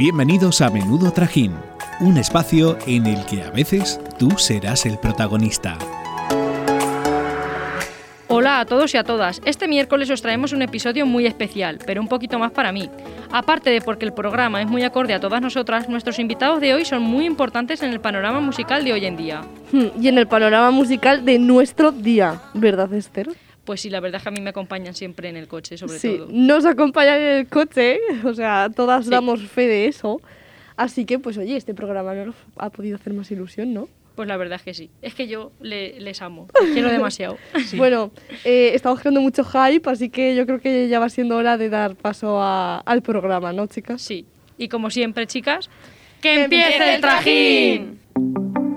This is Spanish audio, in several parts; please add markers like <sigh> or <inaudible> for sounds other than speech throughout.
Bienvenidos a Menudo Trajín, un espacio en el que a veces tú serás el protagonista. Hola a todos y a todas. Este miércoles os traemos un episodio muy especial, pero un poquito más para mí. Aparte de porque el programa es muy acorde a todas nosotras, nuestros invitados de hoy son muy importantes en el panorama musical de hoy en día. Hmm, Y en el panorama musical de nuestro día, ¿verdad, Esther? Pues sí, la verdad es que a mí me acompañan siempre en el coche, sobre sí, todo. nos acompañan en el coche, <laughs> o sea, todas Sí. damos fe de eso. Así que, pues oye, este programa no nos ha podido hacer más ilusión, ¿no? Pues la verdad es que sí. Es que yo le- les amo. Les quiero <laughs> demasiado. Bueno, eh, estamos creando mucho hype, así que yo creo que ya va siendo hora de dar paso a- al programa, ¿no, chicas? Sí. Y como siempre, chicas, ¡que, ¡Que empiece el trajín!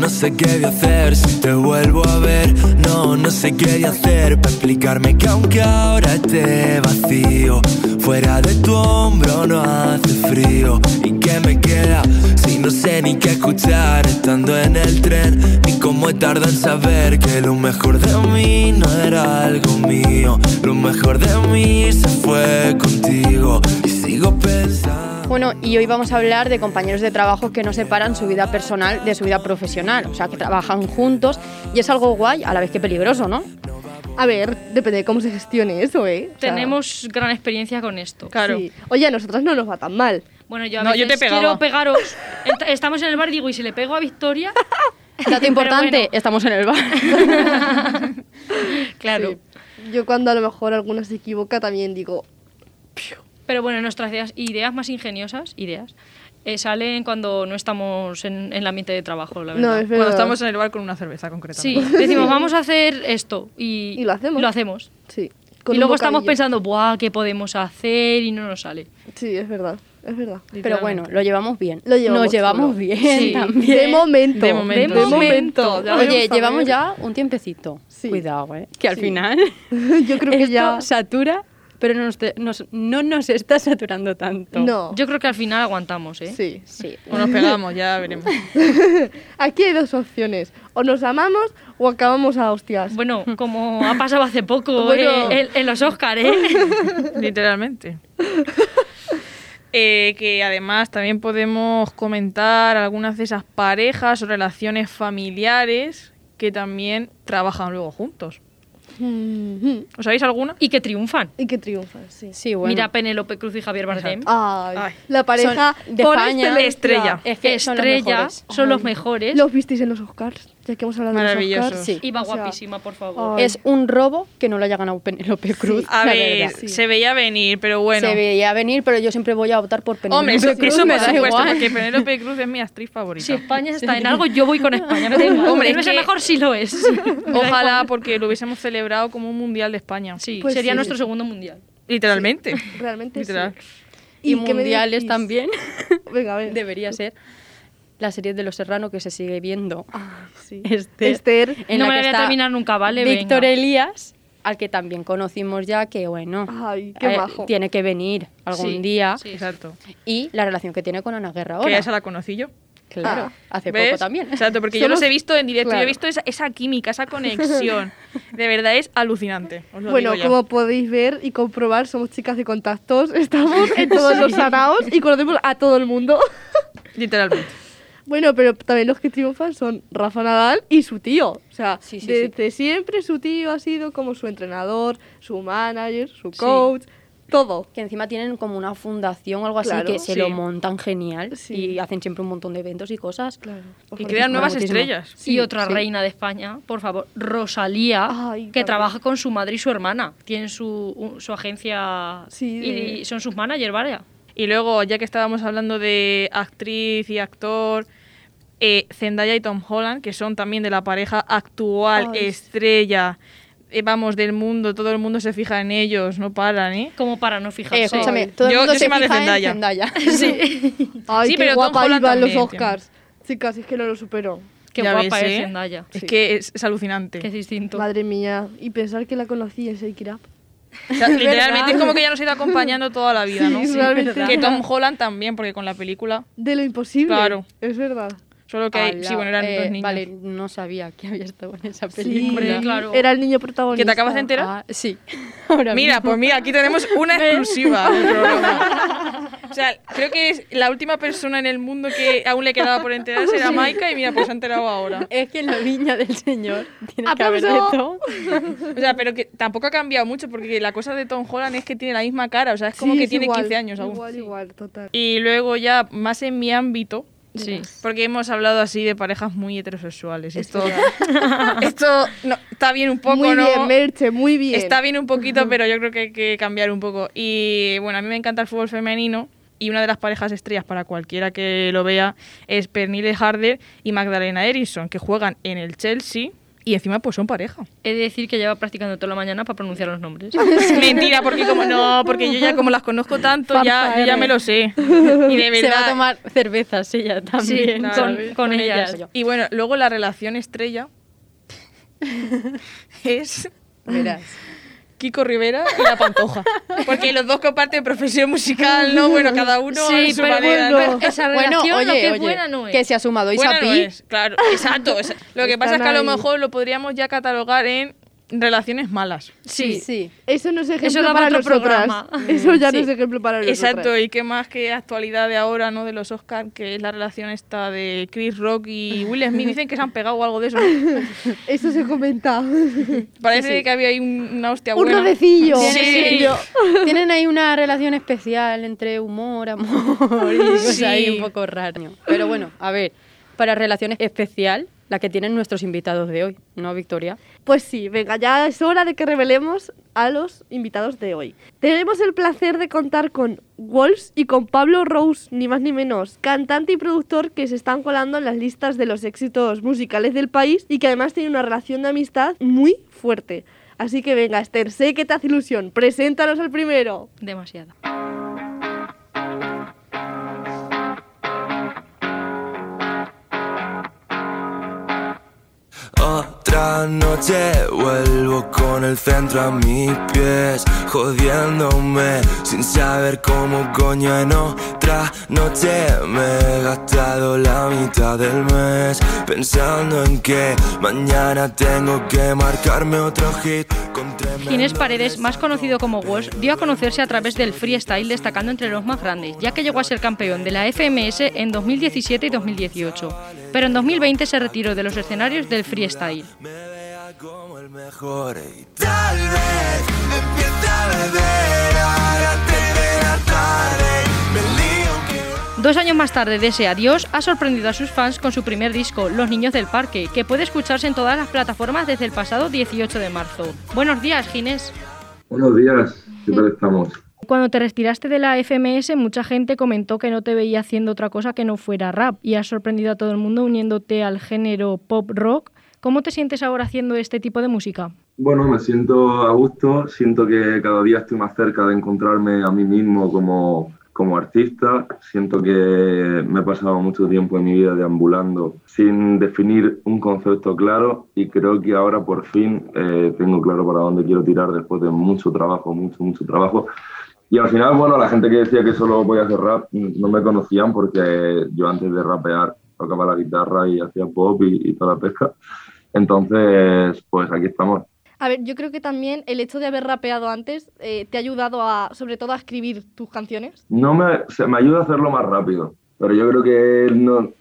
No, sé qué voy a hacer si te vuelvo a ver. No, no sé qué voy a hacer para explicarme que aunque ahora esté vacío, fuera de tu hombro no hace frío. ¿Y qué me queda si no sé ni qué escuchar estando en el tren? Ni cómo tarda en saber que lo mejor de mí no era algo mío. Lo mejor de mí se fue contigo. Bueno, y hoy vamos a hablar de compañeros de trabajo que no separan su vida personal de su vida profesional, o sea, que trabajan juntos y es algo guay, a la vez que peligroso, ¿no? A ver, depende de cómo se gestione eso, ¿eh? O sea, Tenemos gran experiencia con esto. sí. Oye, a nosotras no nos va tan mal. Bueno, yo a No, yo veces te pegaba. quiero pegaros. Est- Estamos en el bar y digo, y si le pego a Victoria, <laughs> Dato importante, bueno. estamos en el bar. <laughs> claro. Sí. Yo cuando a lo mejor alguna se equivoca también digo, Pero bueno, nuestras ideas, ideas más ingeniosas, ideas, eh, salen cuando no estamos en, en el ambiente de trabajo, la verdad. no, es verdad. Cuando estamos en el bar con una cerveza, concretamente. <laughs> Sí, decimos, vamos a hacer esto y, Y lo hacemos. Lo hacemos. Sí. Y con luego estamos pensando, ¡buah! ¿Qué podemos hacer? Y no nos sale. Sí, es verdad, es verdad. Pero bueno, lo llevamos bien. Lo llevamos Nos llevamos bien Sí. también. De momento. De momento. De De momento. ya Oye, llevamos ya un tiempecito. Sí. Cuidado, ¿eh? Que al <laughs> Sí. final Yo creo que esto ya. satura, pero no nos, nos- no nos está saturando tanto. No. Yo creo que al final aguantamos, ¿eh? Sí. Sí. O nos pegamos, ya veremos. <laughs> Aquí hay dos opciones. O nos amamos o acabamos a hostias. Bueno, como ha pasado hace poco <laughs> Bueno. eh, en, en los Oscars, ¿eh? <laughs> Literalmente. Eh, que además también podemos comentar algunas de esas parejas o relaciones familiares que también trabajan luego juntos. ¿Os sabéis alguna? y que triunfan. Y que triunfan, sí. Sí, bueno. Mira Penélope Cruz y Javier Bardem. Ay, Ay. la pareja Son de por España. Estrella. es que son los Estrella, mejores. son los mejores. ¿Los visteis en los Oscars? Ya que hemos hablado Maravillosos. Oscars. Sí. Iba O sea, guapísima, por favor. ay. Es un robo que no lo haya ganado Penélope Cruz. A la ver, sí. se veía venir, pero bueno. Se veía venir, pero yo siempre voy a optar por Penélope Hombre, eso, Cruz. eso me da supuesto, igual. porque Penélope Cruz es mi actriz favorita. Si España está en algo, yo voy con España. Da igual. Hombre, Hombre, es es que- mejor si lo es. <laughs> Ojalá, porque lo hubiésemos celebrado como un mundial de España. Sí, Pues sería sí. nuestro segundo mundial. Literalmente. Realmente Literal. sí. Y, me mundiales también. Venga, a ver. Debería ser la serie de Los Serrano que se sigue viendo. Ay, sí. <laughs> Esther, Esther. en no la me la que voy a está terminar nunca, ¿vale? Víctor Venga. Elías, al que también conocimos ya, que bueno, Ay, qué eh, tiene que venir algún Sí, día. sí. Exacto. Y la relación que tiene con Ana Guerra Que ahora. ya esa la conocí yo. Claro, Ah. hace ¿Ves? poco también. Exacto, porque yo los he visto en directo, yo he visto esa, esa química, esa conexión. <laughs> De verdad es alucinante. os lo Bueno, digo ya. como podéis ver y comprobar, somos chicas de contactos, estamos <laughs> en todos los saraos y conocemos a todo el mundo. Literalmente. Bueno, pero también los que triunfan son Rafa Nadal y su tío. O sea, Sí, sí, desde siempre su tío ha sido como su entrenador, su manager, su coach, todo. Que encima tienen como una fundación o algo así que se lo montan genial Sí. y hacen siempre un montón de eventos y cosas. Claro. Y crean nuevas muchísimo. estrellas. y otra sí. reina de España, por favor, Rosalía, Ay, que trabaja con su madre y su hermana. Tienen su, su agencia Sí, y de- son sus managers, vaya. Y luego, ya que estábamos hablando de actriz y actor, eh, Zendaya y Tom Holland, que son también de la pareja actual, Ay, sí. estrella, eh, vamos, del mundo, todo el mundo se fija en ellos, no paran, ¿eh? Como para no fijarse. Eh, escúchame, todo el Yo- mundo yo se soy más de fija en Zendaya. <laughs> Sí. Ay, Sí, qué pero Tom guapa Holland iba en los Oscars. Chicas, es que no lo superó. Qué Ya guapa ves, es ¿eh? Zendaya. Es Sí. que es, es alucinante. Qué distinto. Madre mía. Y pensar que la conocí en Shake It Up. O sea, <laughs> literalmente es como que ya nos ha ido acompañando toda la vida, ¿no? Sí. Que Tom Holland también, porque con la película, De lo imposible. Claro. Es verdad. Solo que hay, Ala, sí, bueno, eran eh, dos niños. Vale, no sabía que había estado en esa película. Claro. Era el niño protagonista. ¿Que te acabas de enterar? Ah, sí. <laughs> Ahora Mira, mismo. pues mira, aquí tenemos una <laughs> exclusiva del programa. <laughs> O sea, creo que es la última persona en el mundo que aún le quedaba por enterarse era Maika y mira, pues se ha enterado ahora. Es que en la viña del señor tiene que haber de ¡Aplauso! todo. O sea, pero que tampoco ha cambiado mucho porque la cosa de Tom Holland es que tiene la misma cara, o sea, es como Sí, que es tiene igual, 15 años aún. Igual, igual, total. Y luego ya más en mi ámbito, Sí. porque hemos hablado así de parejas muy heterosexuales. Es Esto, <laughs> esto no, está bien un poco, muy ¿no? bien, Merche, muy bien. Está bien un poquito, <laughs> pero yo creo que hay que cambiar un poco. Y bueno, a mí me encanta el fútbol femenino y una de las parejas estrellas para cualquiera que lo vea es Pernille Harder y Magdalena Eriksson, que juegan en el Chelsea y encima pues son pareja. He de decir que lleva practicando toda la mañana para pronunciar los nombres. <laughs> Mentira, porque como no, porque yo ya como las conozco tanto, ya, yo ya me lo sé. <laughs> Y de Se va a verdad. tomar cervezas ella también. con- ¿sabes? con ellas. Y bueno, luego la relación estrella <laughs> es Verás. Kiko Rivera y la Pantoja. <laughs> Porque los dos comparten profesión musical, ¿no? <laughs> Bueno, cada uno Sí, a su pero manera. bueno, ¿no? esa Bueno, relación lo oye, que es oye, buena no es. que se ha sumado Isapi. no claro, exacto. Lo que pasa es que a lo mejor lo podríamos ya catalogar en relaciones malas. Sí, sí. Eso no es ejemplo Eso para nosotras. programa. <laughs> Eso ya no es ejemplo para nosotras. Exacto, y qué más que actualidad de ahora, ¿no? De los Oscars, que es la relación esta de Chris Rock y Will Smith. Dicen que se han pegado o algo de eso. <laughs> Eso se comenta. <laughs> Parece Sí, sí. que había ahí un- una hostia Un buena. rodecillo. Sí. Tienen ahí una relación especial entre humor, amor y cosas Sí. ahí un poco raras. Pero bueno, a ver, para relaciones especial, la que tienen nuestros invitados de hoy, ¿no, Victoria? Pues sí, venga, ya es hora de que revelemos a los invitados de hoy. Tenemos el placer de contar con Wolves y con Pablo Rose, ni más ni menos, cantante y productor que se están colando en las listas de los éxitos musicales del país y que además tiene una relación de amistad muy fuerte. Así que venga, Esther, sé que te hace ilusión, preséntanos al primero. demasiado. Otra noche vuelvo con el centro a mis pies, jodiéndome sin saber cómo coño en otra noche me he gastado la mitad del mes pensando en que mañana tengo que marcarme otro hit Ginés Paredes, más conocido como Walsh, dio a conocerse a través del freestyle destacando entre los más grandes, ya que llegó a ser campeón de la FMS en 2017 y 2018. Pero en 2020 se retiró de los escenarios del freestyle. Dos años más tarde de ese adiós, ha sorprendido a sus fans con su primer disco, Los Niños del Parque, que puede escucharse en todas las plataformas desde el pasado 18 de marzo. Buenos días, Ginés. Buenos días, ¿qué tal estamos? Cuando te retiraste de la FMS, mucha gente comentó que no te veía haciendo otra cosa que no fuera rap y has sorprendido a todo el mundo uniéndote al género pop rock. ¿Cómo te sientes ahora haciendo este tipo de música? Bueno, me siento a gusto, siento que cada día estoy más cerca de encontrarme a mí mismo como, como artista, siento que me he pasado mucho tiempo en mi vida deambulando sin definir un concepto claro y creo que ahora por fin eh, tengo claro para dónde quiero tirar después de mucho trabajo, mucho, mucho trabajo. Y al final, bueno, la gente que decía que solo voy a hacer rap mm, no me conocían porque yo antes de rapear tocaba la guitarra y hacía pop y, y toda la pesca. Entonces, pues aquí estamos. A ver, yo creo que también el hecho de haber rapeado antes eh, te ha ayudado a, sobre todo, a escribir tus canciones. No me, o sea, me ayuda a hacerlo más rápido, pero yo creo que no,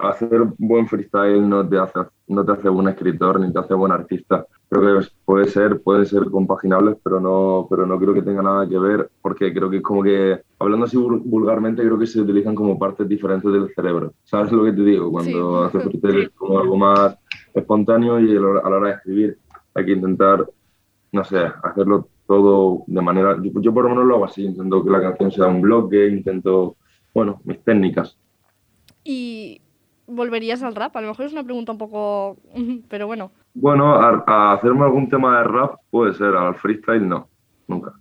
hacer buen freestyle no te hace no te hace buen escritor ni te hace buen artista. Creo que puede ser, pueden ser compaginables, pero no, pero no creo que tenga nada que ver, porque creo que es como que, hablando así vul- vulgarmente, creo que se utilizan como partes diferentes del cerebro. ¿Sabes lo que te digo? Cuando Sí. haces <laughs> freestyle es como algo más espontáneo y a la hora- a la hora de escribir hay que intentar, no sé, hacerlo todo de manera... Yo, yo por lo menos lo hago así, intento que la canción sea un bloque, intento, bueno, mis técnicas. Y volverías al rap. A lo mejor es una pregunta un poco... <laughs> Pero bueno. Bueno, a, a hacerme algún tema de rap puede ser, al freestyle no, nunca.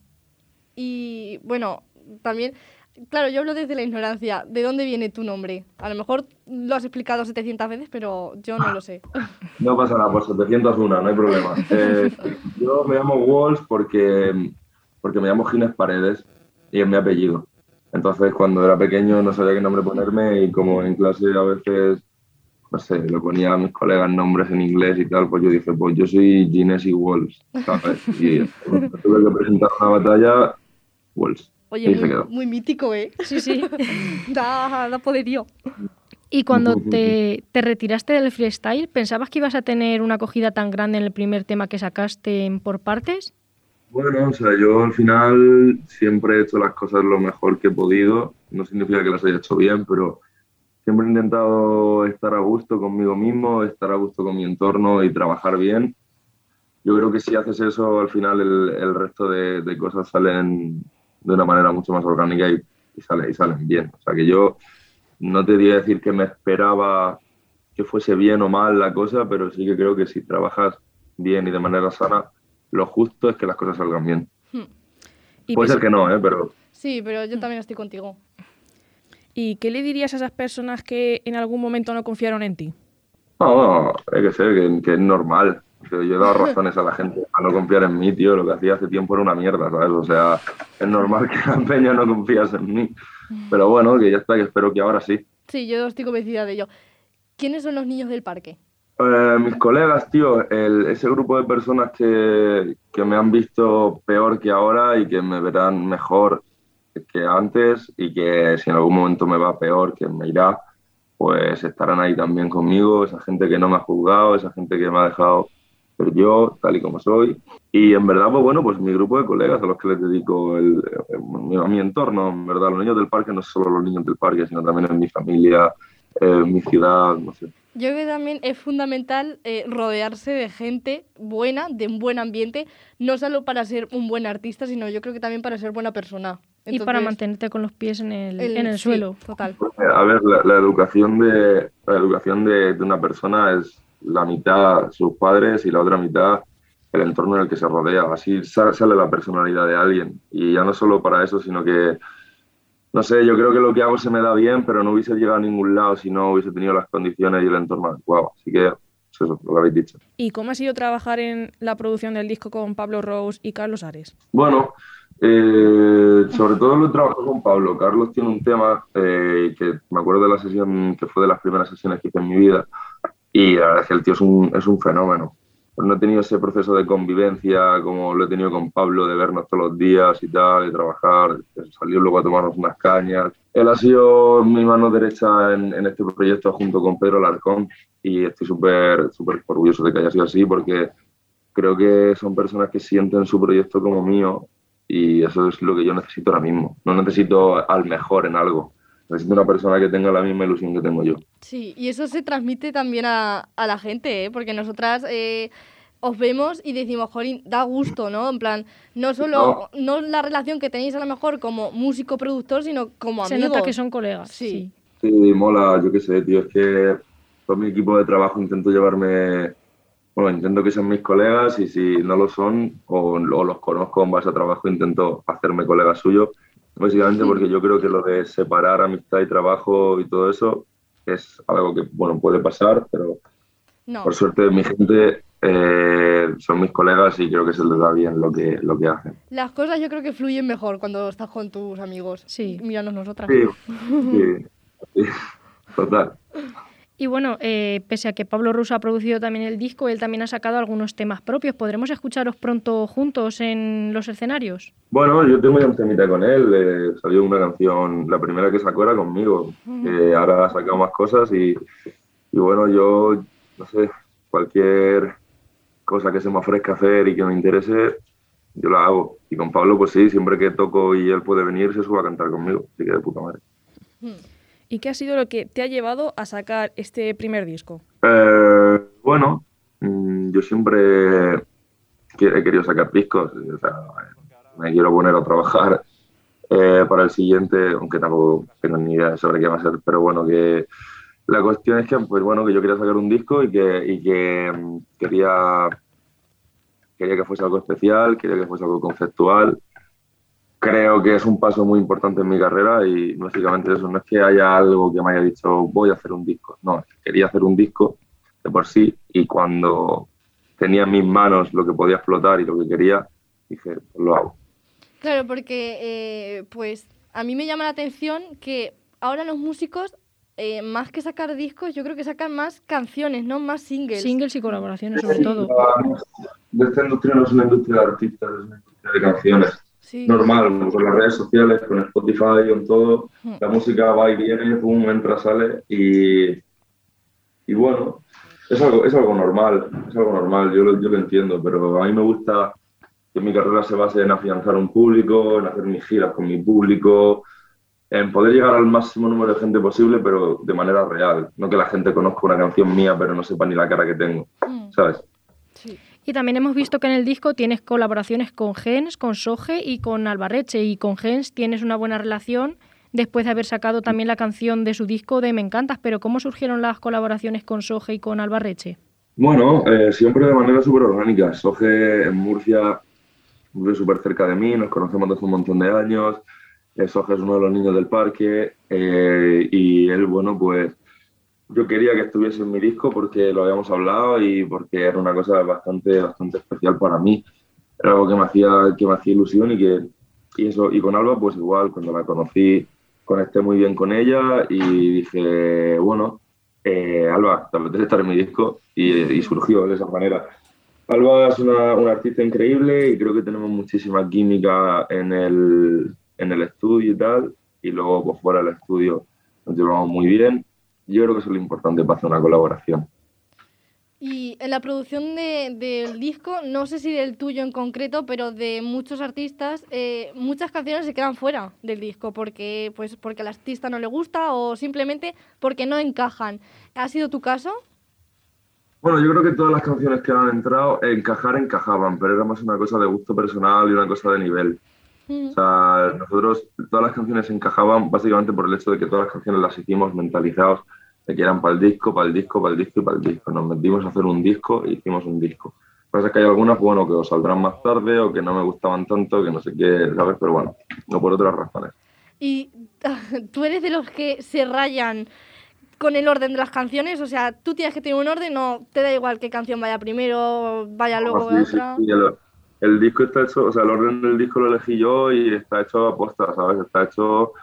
Y bueno, también... Claro, yo hablo desde la ignorancia. ¿De dónde viene tu nombre? A lo mejor lo has explicado 700 veces, pero yo no lo sé. <laughs> No pasa nada, por 701, no hay problema. <laughs> Eh, yo me llamo Walls porque, porque me llamo Gines Paredes y es mi apellido. Entonces, cuando era pequeño no sabía qué nombre ponerme y como en clase a veces no sé, le ponía a mis colegas nombres en inglés y tal, pues yo dije, pues yo soy Ginesi Walls, ¿sabes? Y <laughs> tuve que presentar una batalla, Walls. Oye, muy, muy mítico, ¿eh? Sí, sí. <laughs> Da, da poderío. Y cuando te, te retiraste del freestyle, ¿pensabas que ibas a tener una acogida tan grande en el primer tema que sacaste en por partes? Bueno, o sea, yo al final siempre he hecho las cosas lo mejor que he podido. No significa que las haya hecho bien, pero siempre he intentado estar a gusto conmigo mismo, estar a gusto con mi entorno y trabajar bien. Yo creo que si haces eso, al final el, resto de, de cosas salen de una manera mucho más orgánica y, y, sale- y salen bien. O sea, que yo no te diría decir que me esperaba que fuese bien o mal la cosa, pero sí que creo que si trabajas bien y de manera sana, lo justo es que las cosas salgan bien. Y, Puede ser que no, ¿eh? pero Sí, pero yo también estoy contigo. ¿Y qué le dirías a esas personas que en algún momento no confiaron en ti? no, hay que ser, que, que es normal. Yo he dado <laughs> razones a la gente a no confiar en mí, tío. Lo que hacía hace tiempo era una mierda, ¿sabes? O sea, es normal que la peña no confías en mí. Pero bueno, que ya está, que espero que ahora sí. Sí, yo estoy convencida de ello. ¿Quiénes son los niños del parque? Eh, mis colegas, tío, el- ese grupo de personas que, que me han visto peor que ahora y que me verán mejor que antes y que si en algún momento me va peor, que me irá, pues estarán ahí también conmigo, esa gente que no me ha juzgado, esa gente que me ha dejado ser yo, tal y como soy. Y en verdad, pues bueno, pues mi grupo de colegas a los que les dedico el, el- a mi entorno, en verdad, los niños del parque no solo los niños del parque, sino también en mi familia, en mi ciudad, no sé. Yo creo que también es fundamental eh, rodearse de gente buena, de un buen ambiente, no solo para ser un buen artista, sino yo creo que también para ser buena persona. y para Entonces, mantenerte con los pies en el, el- en el sí, suelo. Total. A ver, la, la educación de la educación de, de una persona es la mitad sus padres y la otra mitad el entorno en el que se rodea. Así sa- sale la personalidad de alguien. Y ya no solo para eso, sino que, no sé, yo creo que lo que hago se me da bien, pero no hubiese llegado a ningún lado si no hubiese tenido las condiciones y el entorno adecuado. Así que, pues eso, lo que habéis dicho. ¿Y cómo ha sido trabajar en la producción del disco con Pablo Rose y Carlos Ares? Bueno, eh, sobre todo lo he trabajado con Pablo. Carlos tiene un tema eh, que me acuerdo de la sesión que fue de las primeras sesiones que hice en mi vida y la verdad es que el tío es un, es un fenómeno. Pues no he tenido ese proceso de convivencia como lo he tenido con Pablo, de vernos todos los días y tal, de trabajar, de salir luego a tomarnos unas cañas. Él ha sido mi mano derecha en, en este proyecto junto con Pedro Larcón y estoy súper súper orgulloso de que haya sido así porque creo que son personas que sienten su proyecto como mío y eso es lo que yo necesito ahora mismo. No necesito al mejor en algo, necesito una persona que tenga la misma ilusión que tengo yo. Sí, y eso se transmite también a, a la gente, ¿eh? porque nosotras eh, os vemos y decimos, Jolín, da gusto, ¿no? En plan, no solo no. la relación que tenéis a lo mejor como músico-productor, sino como Se amigos. nota que son colegas. Sí. Sí. Sí, mola, yo qué sé, tío, es que con mi equipo de trabajo intento llevarme, bueno, intento que sean mis colegas y si no lo son o, o los conozco en base a trabajo, intento hacerme colega suyo. Básicamente porque yo creo que lo de separar amistad y trabajo y todo eso es algo que, bueno, puede pasar, pero No, por suerte mi gente eh, son mis colegas y creo que se les da bien lo que, lo que hacen. las cosas yo creo que fluyen mejor cuando estás con tus amigos. Sí. Míranos nosotras. Sí, sí, sí, total. <laughs> Y bueno, eh, pese a que Pablo Russo ha producido también el disco, él también ha sacado algunos temas propios. ¿Podremos escucharos pronto juntos en los escenarios? Bueno, yo tengo ya un temita con él, eh, salió una canción, la primera que sacó era conmigo, eh, ahora ha sacado más cosas y, y bueno, yo, no sé, cualquier cosa que se me ofrezca hacer y que me interese, yo la hago. Y con Pablo, pues sí, siempre que toco y él puede venir, se sube a cantar conmigo, así que de puta madre. ¿Y qué ha sido lo que te ha llevado a sacar este primer disco? Eh, bueno, mm, yo siempre he querido sacar discos, o sea, me quiero poner a trabajar eh, para el siguiente, aunque tampoco tengo ni idea sobre qué va a ser, pero bueno, que la cuestión es que, pues bueno, que yo quería sacar un disco y que, y que mm, quería, quería que fuese algo especial, quería que fuese algo conceptual. Creo que es un paso muy importante en mi carrera y básicamente eso no es que haya algo que me haya dicho voy a hacer un disco, no, quería hacer un disco de por sí y cuando tenía en mis manos lo que podía explotar y lo que quería, dije, pues lo hago. Claro, porque eh, pues a mí me llama la atención que ahora los músicos eh, más que sacar discos, yo creo que sacan más canciones, ¿no? Más singles. Singles y colaboraciones sobre todo. De esta industria no es una industria de artistas, es una industria de canciones. Sí. Normal, con las redes sociales, con Spotify, con todo. La música va y viene, pum, entra, sale. Y, y bueno, es algo, es algo normal, es algo normal, yo lo, yo lo entiendo, pero a mí me gusta que mi carrera se base en afianzar un público, en hacer mis giras con mi público, en poder llegar al máximo número de gente posible, pero de manera real. No que la gente conozca una canción mía, pero no sepa ni la cara que tengo, Mm, ¿sabes? Y también hemos visto que en el disco tienes colaboraciones con Gens, con Soge y con Albarreche. Y con Gens tienes una buena relación después de haber sacado también la canción de su disco de Me Encantas. Pero ¿cómo surgieron las colaboraciones con Soge y con Albarreche? Bueno, eh, siempre de manera súper orgánica. Soge en Murcia vive súper cerca de mí, nos conocemos desde un montón de años. Eh, Soge es uno de los niños del parque eh, y él, bueno, pues yo quería que estuviese en mi disco porque lo habíamos hablado y porque era una cosa bastante, bastante especial para mí. Era algo que me hacía, que me hacía ilusión y que y eso y con Alba pues igual cuando la conocí conecté muy bien con ella y dije bueno eh, Alba te apetece estar en mi disco y, y surgió de esa manera. Alba es una, una artista increíble y creo que tenemos muchísima química en el, en el estudio y tal y luego pues fuera del estudio nos llevamos muy bien. Yo creo que eso es lo importante para hacer una colaboración. Y en la producción de- del disco, no sé si del tuyo en concreto, pero de muchos artistas, eh, muchas canciones se quedan fuera del disco porque, pues, porque al artista no le gusta o simplemente porque no encajan. ¿Ha sido tu caso? Bueno, yo creo que todas las canciones que han entrado, encajar encajaban, pero era más una cosa de gusto personal y una cosa de nivel. Mm, O sea, nosotros, todas las canciones encajaban básicamente por el hecho de que todas las canciones las hicimos mentalizados de que eran para el disco, para el disco, para el disco y para el disco. Nos metimos a hacer un disco y hicimos un disco. Lo que pasa es que hay algunas, bueno, que os saldrán más tarde o que no me gustaban tanto, que no sé qué, ¿sabes? Pero bueno, no por otras razones. Y <laughs> tú eres de los que se rayan con el orden de las canciones, o sea, tú tienes que tener un orden, no te da igual qué canción vaya primero, vaya luego Sí, sí, otra. sí, el, el disco está hecho, o sea, el orden del disco lo elegí yo y está hecho a posta, ¿sabes? Está hecho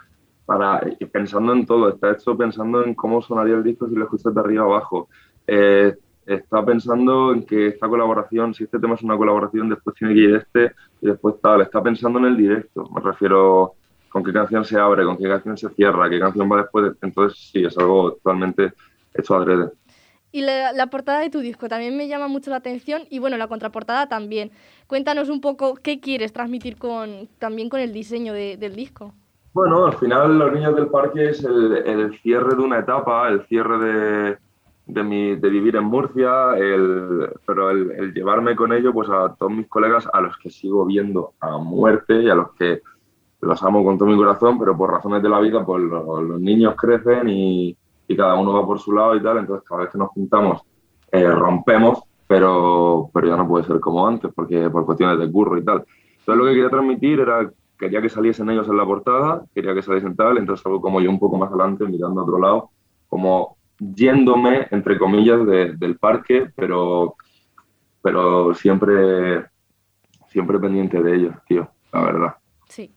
para pensando en todo, está hecho pensando en cómo sonaría el disco si lo escuchas de arriba abajo. Eh, está pensando en que esta colaboración, si este tema es una colaboración, después tiene que ir este y después tal. Está pensando en el directo, me refiero con qué canción se abre, con qué canción se cierra, qué canción va después. Entonces, sí, es algo totalmente hecho adrede. Y la, la portada de tu disco también me llama mucho la atención y bueno, la contraportada también. Cuéntanos un poco qué quieres transmitir con, también con el diseño de- del disco. Bueno, al final Los Niños del Parque es el, cierre de una etapa, el cierre de, mi, de vivir en Murcia, el, pero el, llevarme con ello pues a todos mis colegas a los que sigo viendo a muerte y a los que los amo con todo mi corazón, pero por razones de la vida pues los, niños crecen y, y cada uno va por su lado y tal, entonces cada vez que nos juntamos eh, rompemos, pero, pero ya no puede ser como antes porque por cuestiones de curro y tal. Entonces lo que quería transmitir era quería que saliesen ellos en la portada, quería que saliesen tal, entonces algo como yo un poco más adelante, mirando a otro lado, como yéndome, entre comillas, de- del parque, pero, pero siempre, siempre pendiente de ellos, tío, la verdad. Sí.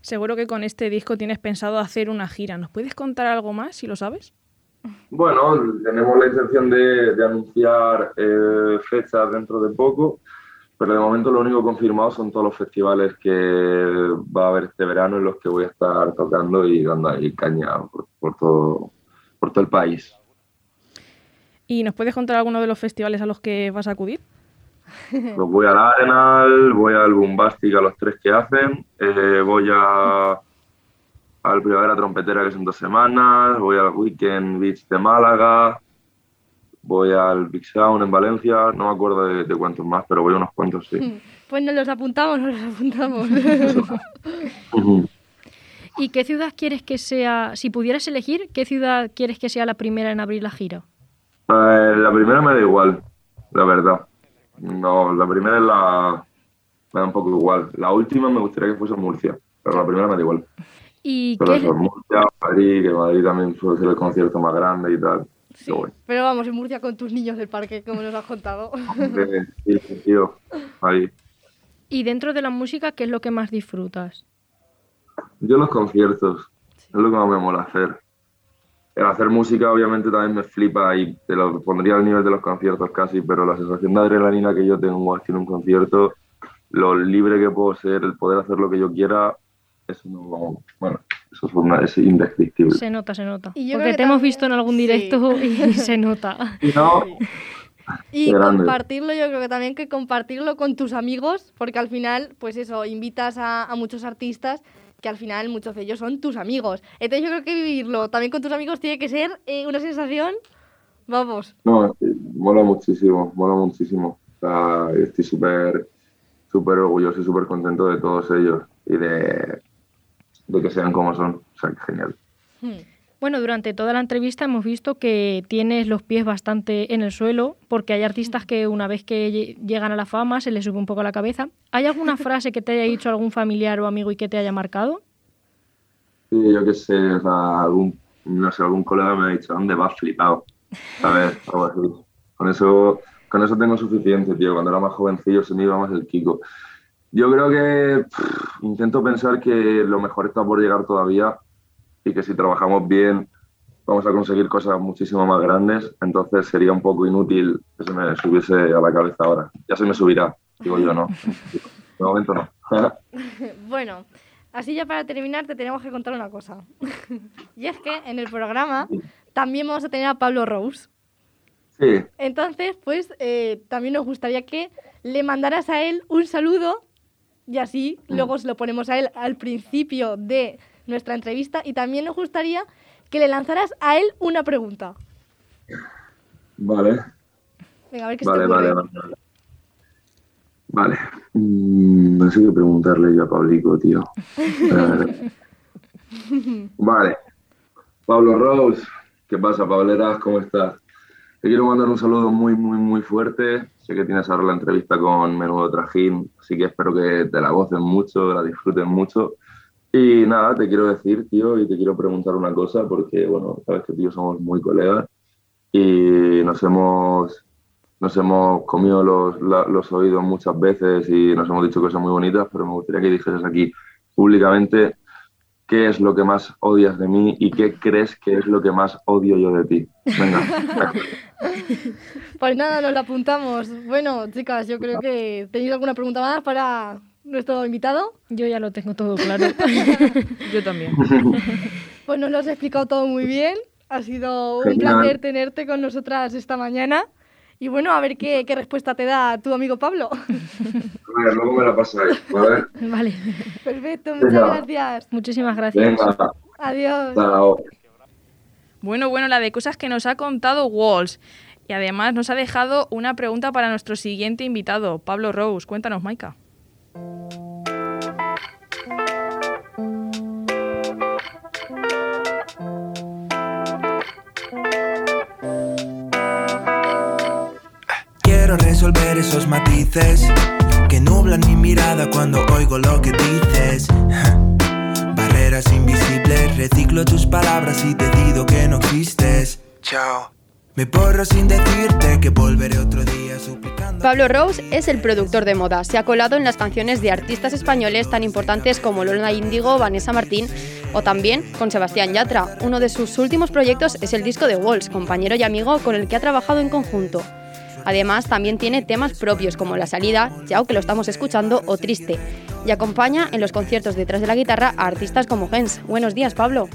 Seguro que con este disco tienes pensado hacer una gira. ¿Nos puedes contar algo más, si lo sabes? Bueno, tenemos la intención de, de anunciar eh, fechas dentro de poco, pero de momento lo único confirmado son todos los festivales que va a haber este verano en los que voy a estar tocando y dando ahí caña por, por todo, por todo el país. ¿Y nos puedes contar alguno de los festivales a los que vas a acudir? <laughs> Pues voy al Arenal, voy al Bombastic a los tres que hacen, eh, voy a al Primavera Trompetera que son dos semanas, voy al Weekend Beach de Málaga, voy al Big Sound en Valencia, no me acuerdo de, de cuántos más, pero voy a unos cuantos, sí. <laughs> Pues nos los apuntamos, nos los apuntamos. <laughs> ¿Y qué ciudad quieres que sea, si pudieras elegir, qué ciudad quieres que sea la primera en abrir la gira? Eh, la primera me da igual, la verdad. No, la primera es la... me da un poco igual. La última me gustaría que fuese Murcia, pero la primera me da igual. ¿Y Pero qué, eso, Murcia, Madrid, que Madrid también suele ser el concierto más grande y tal. Sí, Qué bueno. pero vamos, en Murcia con tus niños del parque, como nos has contado. Sí, sí, tío, ahí. y dentro de la música, qué es lo que más disfrutas? Yo los conciertos, es lo que más me mola hacer. el hacer música obviamente también me flipa y te lo pondría al nivel de los conciertos casi, pero la sensación de adrenalina que yo tengo haciendo un concierto, lo libre que puedo ser, el poder hacer lo que yo quiera, eso no, bueno, eso es, una, es indescriptible. Se nota, se nota. Y yo Porque te que hemos también- visto en algún sí. directo y <laughs> se nota. Y no, Y compartirlo, yo creo que también que compartirlo con tus amigos, porque al final, pues eso, invitas a, a muchos artistas que al final muchos de ellos son tus amigos. Entonces yo creo que vivirlo también con tus amigos tiene que ser eh, una sensación, vamos. no, sí, mola muchísimo, mola muchísimo. O sea, estoy súper, súper orgulloso y súper contento de todos ellos y de, de que sean como son. O sea, que genial. Bueno, durante toda la entrevista hemos visto que tienes los pies bastante en el suelo, porque hay artistas que una vez que lle- llegan a la fama se les sube un poco la cabeza. ¿Hay alguna <laughs> frase que te haya dicho algún familiar o amigo y que te haya marcado? Sí, yo qué sé, o sea, algún, no sé, algún colega me ha dicho, ¿dónde vas flipado? A ver, <laughs> algo así. Con eso, con eso tengo suficiente, tío. Cuando era más jovencillo se me iba más el Kiko. Yo creo que pff, intento pensar que lo mejor está por llegar todavía y que si trabajamos bien vamos a conseguir cosas muchísimo más grandes. Entonces sería un poco inútil que se me subiese a la cabeza ahora. Ya se me subirá, digo yo, ¿no? <laughs> De momento no. <laughs> Bueno, así ya para terminar te tenemos que contar una cosa. <laughs> y es que en el programa también vamos a tener a Pablo Rose. sí, Entonces, pues eh, también nos gustaría que le mandaras a él un saludo y así luego se lo ponemos a él al principio de nuestra entrevista y también nos gustaría que le lanzaras a él una pregunta. vale. Venga, a ver qué se Vale, te ocurre. vale, vale. Vale. Vale. Mm, no sé qué preguntarle yo a Pablico, tío. <laughs> Vale. Pablo Rose, ¿qué pasa, Pableras? ¿Cómo estás? Te quiero mandar un saludo muy, muy, muy fuerte. Sé que tienes ahora la entrevista con Menudo Trajín, así que espero que te la gocen mucho, la disfruten mucho. Y nada, te quiero decir, tío, y te quiero preguntar una cosa, porque, bueno, sabes que, tío, somos muy colegas y nos hemos nos hemos comido los, los oídos muchas veces y nos hemos dicho cosas muy bonitas, pero me gustaría que dijeses aquí públicamente qué es lo que más odias de mí y qué crees que es lo que más odio yo de ti. Venga. Pues nada, nos lo apuntamos. Bueno, chicas, yo creo que tenéis alguna pregunta más para nuestro invitado. Yo ya lo tengo todo claro. <laughs> Yo también. Pues nos lo has explicado todo muy bien. Ha sido un Genial. placer tenerte con nosotras esta mañana. Y bueno, a ver qué, qué respuesta te da tu amigo Pablo. A ver, luego me la pasáis, ¿vale? <laughs> vale. Perfecto, muchas Venga. gracias. Muchísimas gracias. Venga, Adiós. chao. Bueno, bueno, la de cosas que nos ha contado Walls. Y además nos ha dejado una pregunta para nuestro siguiente invitado, Pablo Rose. Cuéntanos, Maika. Quiero resolver esos matices que nublan mi mirada cuando oigo lo que dices. <laughs> Barreras invisibles, reciclo tus palabras y te digo que no existes. Chao. Me porro sin decirte que volveré otro día suplicando. Pablo Rose es el productor de moda. Se ha colado en las canciones de artistas españoles tan importantes como Lola Índigo, Vanessa Martín o también con Sebastián Yatra. Uno de sus últimos proyectos es el disco de Walls, compañero y amigo con el que ha trabajado en conjunto. Además, también tiene temas propios como La Salida, Yao, que lo estamos escuchando, o Triste. Y acompaña en los conciertos detrás de la guitarra a artistas como Gens. Buenos días, Pablo.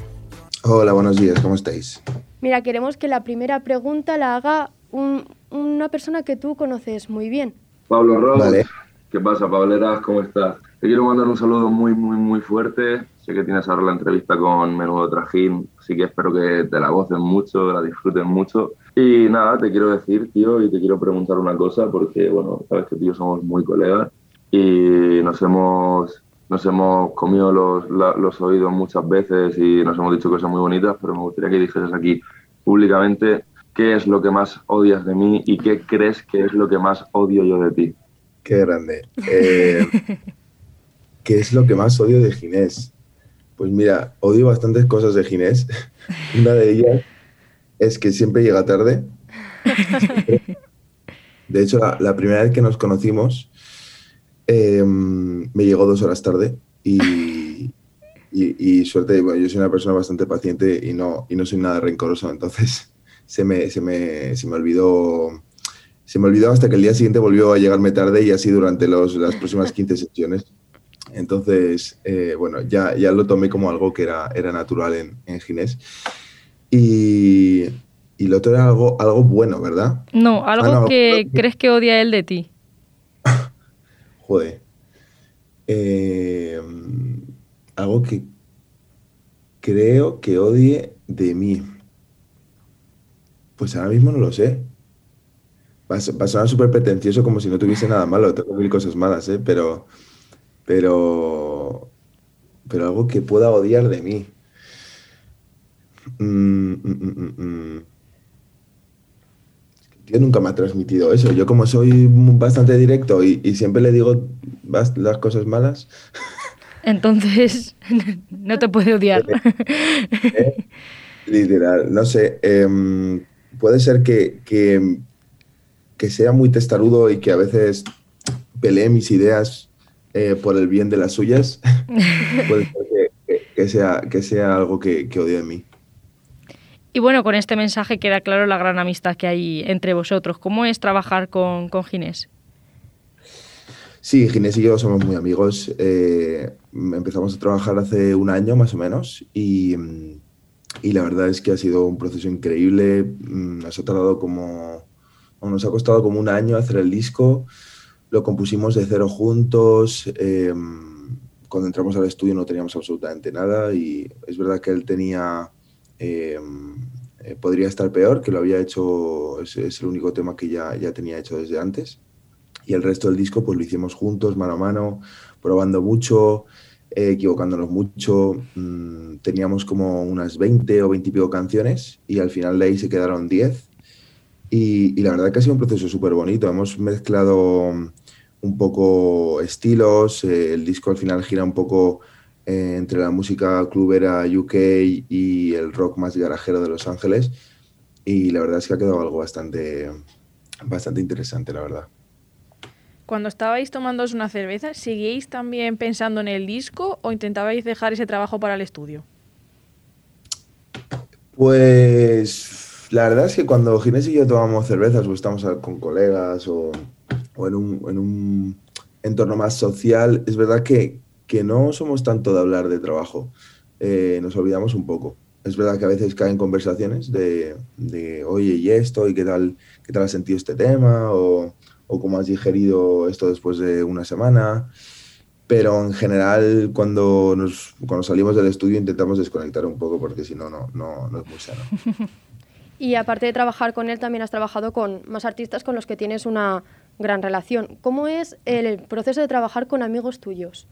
Hola, buenos días, ¿cómo estáis? Mira, queremos que la primera pregunta la haga un- una persona que tú conoces muy bien. Pablo Rose, Vale. ¿qué pasa, Pableras? ¿Cómo estás? Te quiero mandar un saludo muy, muy, muy fuerte. Sé que tienes ahora la entrevista con Menudo Trajín, así que espero que te la gocen mucho, la disfruten mucho. Y nada, te quiero decir, tío, y te quiero preguntar una cosa, porque, bueno, sabes que, tío, somos muy colegas y nos hemos, nos hemos comido los, la- los oídos muchas veces y nos hemos dicho cosas muy bonitas, pero me gustaría que dijeses aquí públicamente qué es lo que más odias de mí y qué crees que es lo que más odio yo de ti. Qué grande. Eh, ¿Qué es lo que más odio de Ginés? Pues mira, odio bastantes cosas de Ginés. <laughs> Una de ellas es que siempre llega tarde. <laughs> De hecho, la, la primera vez que nos conocimos, eh, me llegó dos horas tarde y, y, suerte, bueno, yo soy una persona bastante paciente y no, y no soy nada rencoroso, entonces <laughs> se me, se me, se me olvidó se me olvidó hasta que el día siguiente volvió a llegarme tarde y así durante los, las próximas 15 sesiones. Entonces, eh, bueno, ya, ya lo tomé como algo que era, era natural en, en Ginés. Y, y lo otro era algo, algo bueno, ¿verdad? No, algo Ah, no, que crees que odia él de ti. <laughs> Joder. Eh, algo que creo que odie de mí. Pues ahora mismo no lo sé. Va a, va a sonar súper pretencioso como si no tuviese nada malo. Tengo mil cosas malas, ¿eh? Pero, pero, pero algo que pueda odiar de mí. Mm, mm, mm, mm, tío nunca me ha transmitido eso. Yo como soy bastante directo y, y siempre le digo las cosas malas, <laughs> Entonces, <laughs> no te puede odiar. ¿eh? literal, no sé, em, puede ser que, que, que sea muy testarudo y que a veces pelee mis ideas eh, por el bien de las suyas. <laughs> puede ser que, que- que sea, que sea algo que, que odie de mí. Y bueno, con este mensaje queda claro la gran amistad que hay entre vosotros. ¿Cómo es trabajar con, con Ginés? Sí, Ginés y yo somos muy amigos. eh, empezamos a trabajar hace un año más o menos y, y la verdad es que ha sido un proceso increíble. Mm, Nos ha tardado como, nos ha costado como un año hacer el disco. Lo compusimos de cero juntos. eh, cuando entramos al estudio no teníamos absolutamente nada y es verdad que él tenía... eh, eh, podría estar peor, que lo había hecho, es, el único tema que ya, ya tenía hecho desde antes y el resto del disco pues lo hicimos juntos, mano a mano, probando mucho, eh, equivocándonos mucho. Mm, teníamos como unas 20 o 20 y pico canciones y al final de ahí se quedaron 10. Y, la verdad que ha sido un proceso súper bonito. Hemos mezclado un poco estilos, eh, el disco al final gira un poco eh, entre la música clubera UK y el rock más garajero de Los Ángeles. Y la verdad es que ha quedado algo bastante, bastante interesante, la verdad. Cuando estabais tomándoos una cerveza, ¿seguíais también pensando en el disco o intentabais dejar ese trabajo para el estudio? Pues la verdad es que cuando Ginés y yo tomamos cervezas o estamos con colegas o, o en, un, en un entorno más social, es verdad que, que no somos tanto de hablar de trabajo, Eh, nos olvidamos un poco. Es verdad que a veces caen conversaciones de, de, oye, ¿y esto? ¿Y qué tal, qué tal has sentido este tema? O, o cómo has digerido esto después de una semana. Pero en general, cuando, nos, cuando salimos del estudio intentamos desconectar un poco porque si no, no, no, no es muy sano. <laughs> Y aparte de trabajar con él, también has trabajado con más artistas con los que tienes una gran relación. ¿Cómo es el proceso de trabajar con amigos tuyos?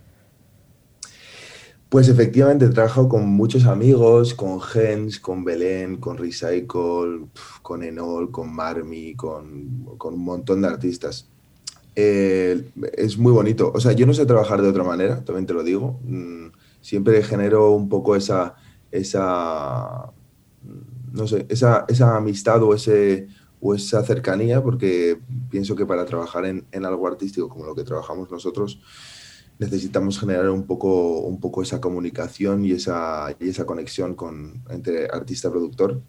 Pues efectivamente he trabajado con muchos amigos, con Gens, con Belén, con Recycle, con Enol, con Marmi, con, con un montón de artistas. Eh, es muy bonito. O sea, yo no sé trabajar de otra manera, también te lo digo. Mm, Siempre genero un poco esa, esa, no sé, esa, esa amistad o, ese, o esa cercanía, porque pienso que para trabajar en, en algo artístico como lo que trabajamos nosotros, necesitamos generar un poco, un poco esa comunicación y esa, y esa conexión con, entre artista y productor.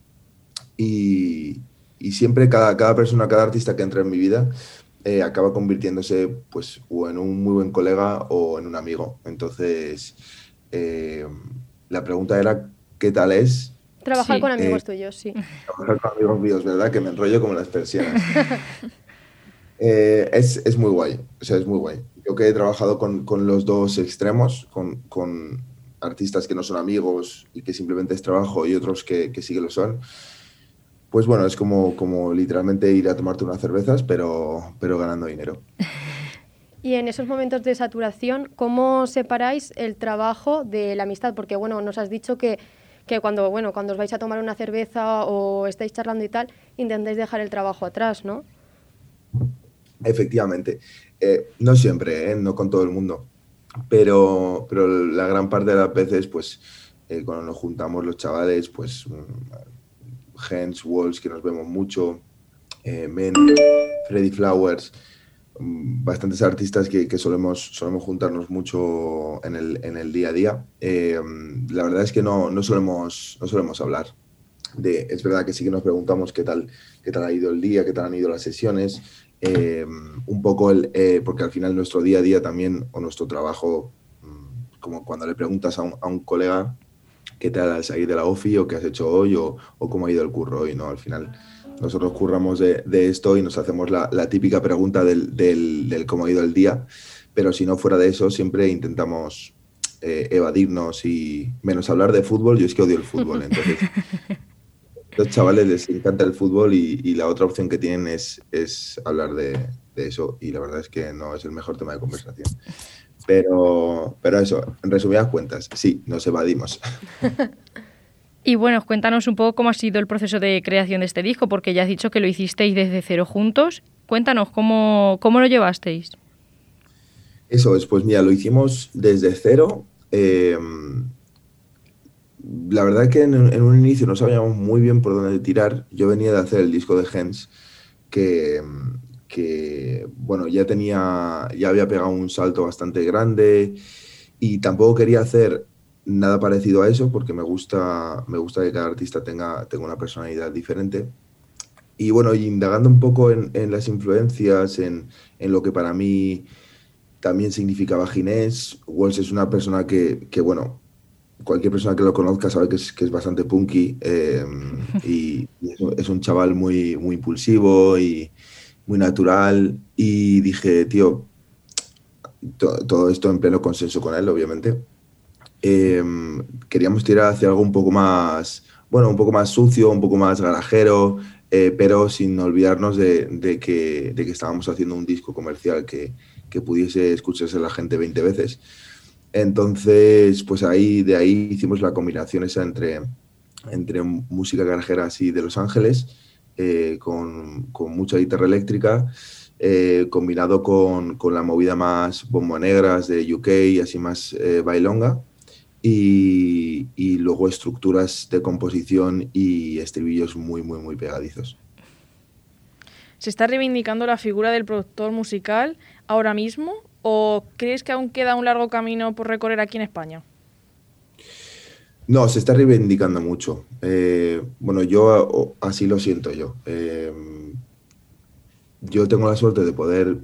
Y, y siempre cada, cada persona, cada artista que entra en mi vida eh, acaba convirtiéndose pues, o en un muy buen colega o en un amigo. Entonces, eh, la pregunta era, ¿qué tal es Trabajar Sí. con amigos Eh, tuyos, sí. <laughs> trabajar con amigos míos, ¿verdad? Que me enrollo como las persianas. <laughs> Eh, es, es muy guay, o sea, es muy guay. Yo que he trabajado con, con los dos extremos, con, con artistas que no son amigos y que simplemente es trabajo y otros que, que sí que lo son, pues bueno, es como, como literalmente ir a tomarte unas cervezas, pero, pero ganando dinero. Y en esos momentos de saturación, ¿cómo separáis el trabajo de la amistad? Porque bueno, nos has dicho que, que cuando, bueno, cuando os vais a tomar una cerveza o estáis charlando y tal, intentáis dejar el trabajo atrás, ¿no? Efectivamente. Eh, no siempre, ¿eh? no con todo el mundo. Pero, pero la gran parte de las veces, pues, eh, cuando nos juntamos los chavales, pues, mm, Gens, Walls, que nos vemos mucho, eh, Mene, Freddy Flowers, mm, bastantes artistas que, que, solemos, solemos juntarnos mucho en el, en el día a día. La verdad es que no, no, solemos, no solemos hablar. De, es verdad que sí que nos preguntamos qué tal, qué tal ha ido el día, qué tal han ido las sesiones, eh, un poco el, eh, porque al final nuestro día a día también, o nuestro trabajo, mm, como cuando le preguntas a un, a un colega qué tal has ido de la OFI o qué has hecho hoy o, o, cómo ha ido el curro hoy, ¿no? Al final nosotros curramos de, de esto y nos hacemos la, la típica pregunta del, del, del, cómo ha ido el día, pero si no fuera de eso, siempre intentamos eh, evadirnos y menos hablar de fútbol, yo es que odio el fútbol, <laughs> entonces... los chavales les encanta el fútbol y, y la otra opción que tienen es, es hablar de, de, eso y la verdad es que no es el mejor tema de conversación. Pero, pero eso, en resumidas cuentas, sí, nos evadimos. <laughs> Y bueno, cuéntanos un poco cómo ha sido el proceso de creación de este disco, porque ya has dicho que lo hicisteis desde cero juntos. Cuéntanos cómo, cómo lo llevasteis. Eso es, pues mira, lo hicimos desde cero. Eh, la verdad que en, en, un inicio no sabíamos muy bien por dónde tirar. Yo venía de hacer el disco de Hens, que, que bueno, ya tenía, ya había pegado un salto bastante grande y tampoco quería hacer nada parecido a eso porque me gusta, me gusta que cada artista tenga, tenga una personalidad diferente. Y bueno, indagando un poco en, en las influencias, en, en, lo que para mí también significaba Ginés, Walsh es una persona que, que, bueno, cualquier persona que lo conozca sabe que es, que es bastante punky eh, <laughs> y, y es, es, un chaval muy, muy impulsivo y muy natural. Y dije, tío, to, todo esto en pleno consenso con él, obviamente eh, queríamos tirar hacia algo un poco más, bueno, un poco más sucio, un poco más garajero, eh, pero sin olvidarnos de, de, que, de, que, estábamos haciendo un disco comercial que, que, pudiese escucharse la gente 20 veces. Entonces, pues ahí, de ahí hicimos la combinación esa entre, entre música garajera así de Los Ángeles, eh, con, con, mucha guitarra eléctrica, eh, combinado con, con, la movida más bombo negras de UK y así más eh, bailonga y, y, luego estructuras de composición y estribillos muy, muy, muy pegadizos. ¿Se está reivindicando la figura del productor musical ahora mismo o crees que aún queda un largo camino por recorrer aquí en España? No, se está reivindicando mucho. Eh, bueno, yo así lo siento yo. Eh, yo tengo la suerte de poder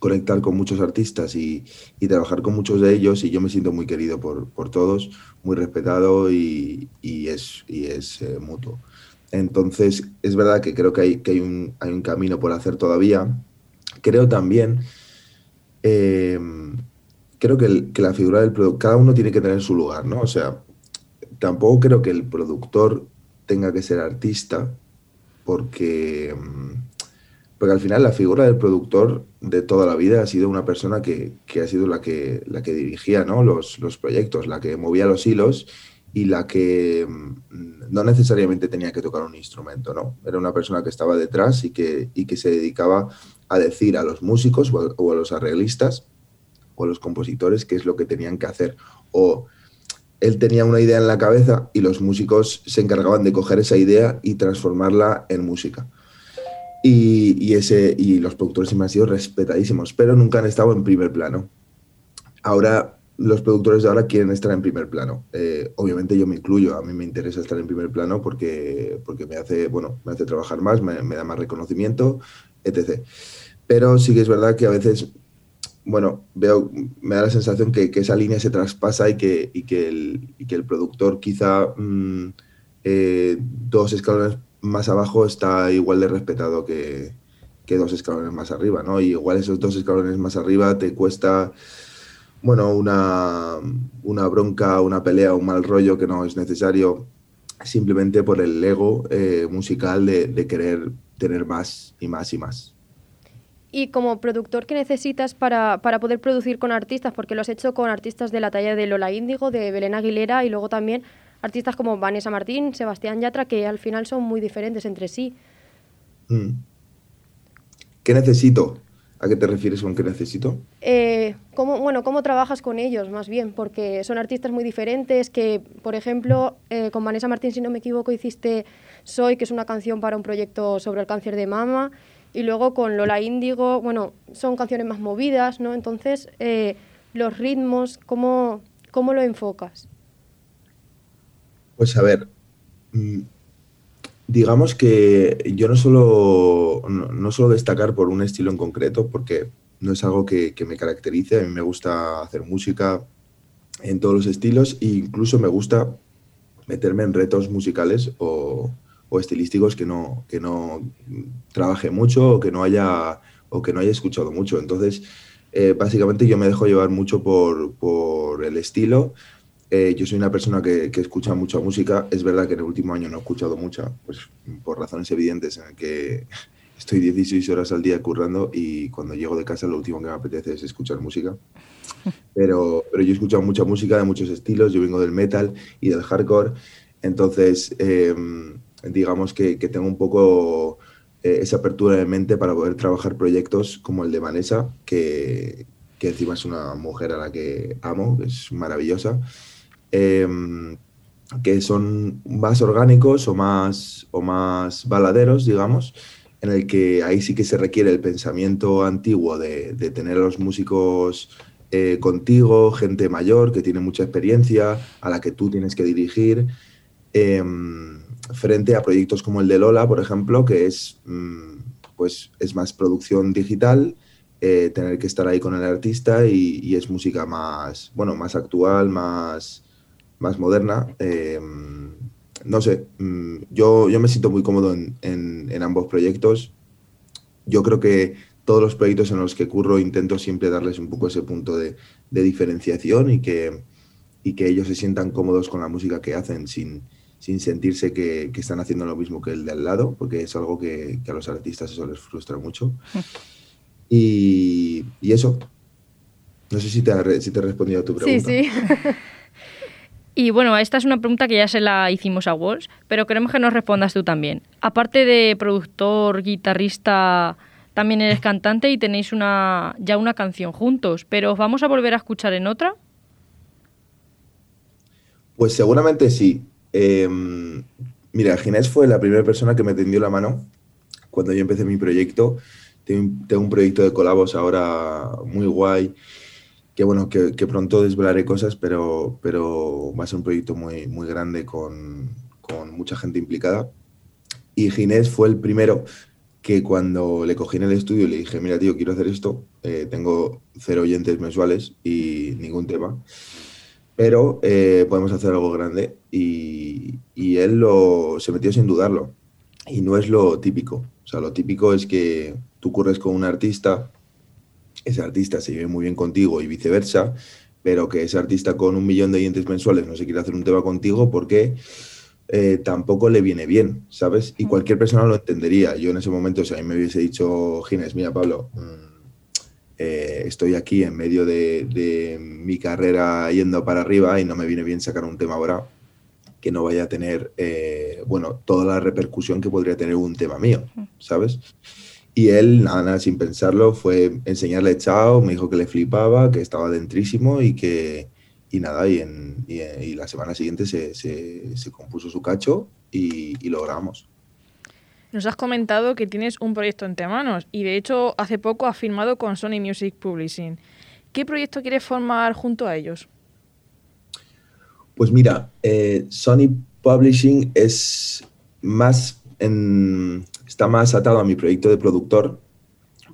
conectar con muchos artistas y, trabajar con muchos de ellos y yo me siento muy querido por, por todos, muy respetado y, y es, y es eh, mutuo. Entonces, es verdad que creo que hay, que hay, un, hay un camino por hacer todavía. Creo también, eh, creo que, el, que, la figura del productor, cada uno tiene que tener su lugar, ¿no? O sea, tampoco creo que el productor tenga que ser artista porque porque al final la figura del productor de toda la vida ha sido una persona que, que ha sido la que, la que dirigía ¿no? los, los, proyectos, la que movía los hilos y la que mm, no necesariamente tenía que tocar un instrumento, ¿no? Era una persona que estaba detrás y que, y que se dedicaba a decir a los músicos o a, los arreglistas o a los compositores qué es lo que tenían que hacer. O él tenía una idea en la cabeza y los músicos se encargaban de coger esa idea y transformarla en música. Y, ese, y los productores siempre han sido respetadísimos, pero nunca han estado en primer plano. Ahora, los productores de ahora quieren estar en primer plano. Eh, obviamente yo me incluyo, a mí me interesa estar en primer plano porque, porque me, hace, bueno, me hace trabajar más, me da más reconocimiento, etc. Pero sí que es verdad que a veces bueno, veo, me da la sensación que, esa línea se traspasa y que, que, el, productor quizá mmm, eh, dos escalones más abajo está igual de respetado que, que, dos escalones más arriba, ¿no? Y igual esos dos escalones más arriba te cuesta, bueno, una, una bronca, una pelea, un mal rollo que no es necesario simplemente por el ego eh, musical de, querer tener más y más y más. Y como productor, ¿qué necesitas para, para, poder producir con artistas? Porque lo has hecho con artistas de la talla de Lola Índigo, de Belén Aguilera y luego también artistas como Vanessa Martín, Sebastián Yatra, que al final son muy diferentes entre sí. Mm. ¿Qué necesito? ¿A qué te refieres con qué necesito? Eh, ¿cómo, bueno, ¿cómo trabajas con ellos más bien? Porque son artistas muy diferentes que, por ejemplo, eh, con Vanessa Martín, si no me equivoco, hiciste Soy, que es una canción para un proyecto sobre el cáncer de mama. y luego con Lola Índigo, bueno, son canciones más movidas, ¿no? Entonces, eh, los ritmos, ¿cómo, ¿cómo lo enfocas? Pues a ver, mm, digamos que yo no suelo, no, no suelo destacar por un estilo en concreto, porque no es algo que, que me caracterice. A mí me gusta hacer música en todos los estilos e incluso me gusta meterme en retos musicales o, o estilísticos que no, que no trabaje mucho o que no haya, o que no haya escuchado mucho. Entonces, eh, básicamente yo me dejo llevar mucho por, por el estilo. Eh, yo soy una persona que, que, escucha mucha música. Es verdad que en el último año no he escuchado mucha, pues por razones evidentes en que estoy 16 horas al día currando y cuando llego de casa lo último que me apetece es escuchar música. <laughs> Pero, pero yo he escuchado mucha música de muchos estilos, yo vengo del metal y del hardcore, entonces eh, digamos que, que, tengo un poco eh, esa apertura de mente para poder trabajar proyectos como el de Vanessa, que, que encima es una mujer a la que amo, que es maravillosa. Eh, que son más orgánicos o más, o más baladeros, digamos, en el que ahí sí que se requiere el pensamiento antiguo de, de tener a los músicos eh, contigo, gente mayor que tiene mucha experiencia, a la que tú tienes que dirigir, eh, frente a proyectos como el de Lola, por ejemplo, que es, mmm, pues, es más producción digital, eh, tener que estar ahí con el artista y, y, es música más, bueno, más actual, más, más moderna em, no sé, mm, yo, yo me siento muy cómodo en, en, en, ambos proyectos. Yo creo que todos los proyectos en los que curro intento siempre darles un poco ese punto de, de diferenciación y que, y que ellos se sientan cómodos con la música que hacen sin, sin sentirse que, que, están haciendo lo mismo que el de al lado, porque es algo que, que a los artistas eso les frustra mucho. <laughs> Y, y eso, no sé si te, si te he respondido a tu pregunta. Sí, sí. <laughs> Y bueno, esta es una pregunta que ya se la hicimos a Walls, pero queremos que nos respondas tú también. Aparte de productor, guitarrista, también eres cantante y tenéis una, ya una canción juntos, pero ¿os vamos a volver a escuchar en otra? Pues seguramente sí. Eh, mira, Ginés fue la primera persona que me tendió la mano cuando yo empecé mi proyecto. Tengo, tengo un proyecto de colabos ahora muy guay que bueno, que, que, pronto desvelaré cosas, pero, pero va a ser un proyecto muy, muy grande con, con mucha gente implicada. Y Ginés fue el primero que cuando le cogí en el estudio le dije, mira tío, quiero hacer esto, eh, tengo cero oyentes mensuales y ningún tema, pero eh, podemos hacer algo grande. Y, y él lo, se metió sin dudarlo. Y no es lo típico. O sea, lo típico es que tú corres con un artista, ese artista se lleve muy bien contigo y viceversa, pero que ese artista con un millón de oyentes mensuales no se quiere hacer un tema contigo porque eh, tampoco le viene bien, ¿sabes? Y cualquier persona lo entendería. Yo en ese momento, si a mí me hubiese dicho, Ginés, mira, Pablo, mmm, eh, estoy aquí en medio de, de, mi carrera yendo para arriba y no me viene bien sacar un tema ahora que no vaya a tener, eh, bueno, toda la repercusión que podría tener un tema mío, ¿sabes? Y él, nada, nada, sin pensarlo, fue enseñarle chao, me dijo que le flipaba, que estaba dentrísimo y que, y nada, y, en, y, y la semana siguiente se, se, se compuso su cacho y, y, lo grabamos. Nos has comentado que tienes un proyecto entre manos y de hecho hace poco has firmado con Sony Music Publishing. ¿Qué proyecto quieres formar junto a ellos? Pues mira, eh, Sony Publishing es más en, está más atado a mi proyecto de productor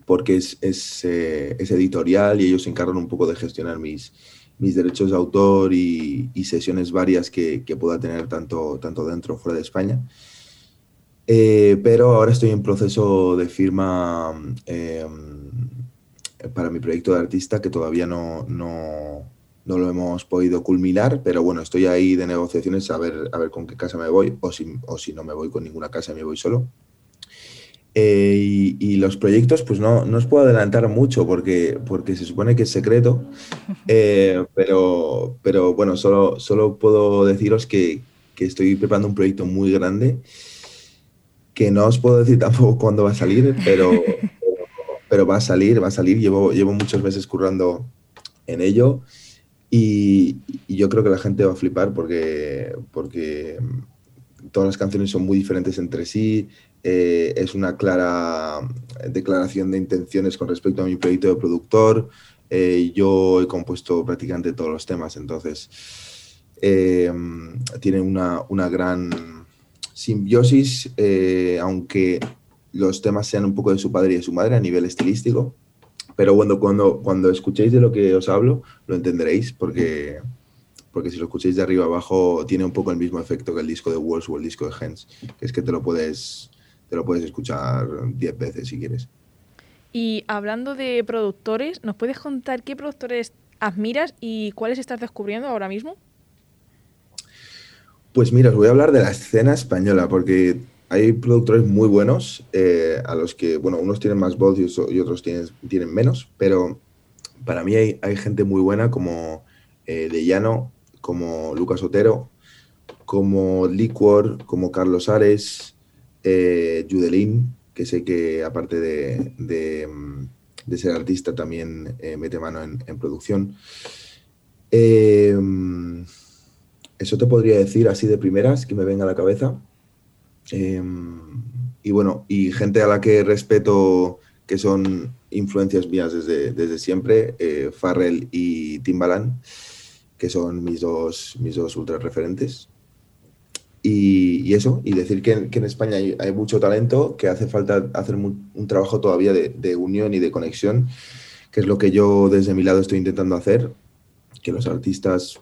porque es, eh, es, editorial y ellos se encargan un poco de gestionar mis, mis derechos de autor y, y sesiones varias que, que, pueda tener tanto, tanto dentro o fuera de España. Eh, pero ahora estoy en proceso de firma eh, para mi proyecto de artista que todavía no, no, no, lo hemos podido culminar, pero bueno, estoy ahí de negociaciones a ver, a ver con qué casa me voy o si, o si no me voy con ninguna casa, me voy solo. Eh, y, y, los proyectos, pues no, no os puedo adelantar mucho porque, porque se supone que es secreto, <laughs> eh, pero, pero bueno, solo, solo puedo deciros que, que, estoy preparando un proyecto muy grande, que no os puedo decir <laughs> tampoco cuándo va a salir, pero, pero, <laughs> pero, va a salir, va a salir. Llevo, llevo muchos meses currando en ello y, y yo creo que la gente va a flipar porque, porque todas las canciones son muy diferentes entre sí, eh, es una clara declaración de intenciones con respecto a mi proyecto de productor. Eh, yo he compuesto prácticamente todos los temas, entonces eh, tiene una, una gran simbiosis, eh, aunque los temas sean un poco de su padre y de su madre a nivel estilístico. Pero bueno, cuando, cuando escuchéis de lo que os hablo, lo entenderéis, porque, porque si lo escucháis de arriba abajo, tiene un poco el mismo efecto que el disco de Walls o el disco de Hens, que es que te lo puedes, te lo puedes escuchar 10 veces si quieres. Y hablando de productores, ¿nos puedes contar qué productores admiras y cuáles estás descubriendo ahora mismo? Pues mira, os voy a hablar de la escena española, porque hay productores muy buenos, eh, a los que, bueno, unos tienen más voz y, otros tienen, tienen menos, pero para mí hay, hay gente muy buena como eh, De Llano, como Lucas Otero, como Liquor, como Carlos Ares, eh, Judelín, que sé que aparte de, de, mm, ser artista también eh, mete mano en, producción. Eh, mm, eso te podría decir así de primeras que me venga a la cabeza. Eh, y bueno, y gente a la que respeto que son influencias mías desde, desde siempre, Farrell y Timbaland, que son mis dos, mis dos ultra referentes. Y, eso, y decir que, en España hay, mucho talento, que hace falta hacer mu- un trabajo todavía de, unión y de conexión, que es lo que yo desde mi lado estoy intentando hacer, que los artistas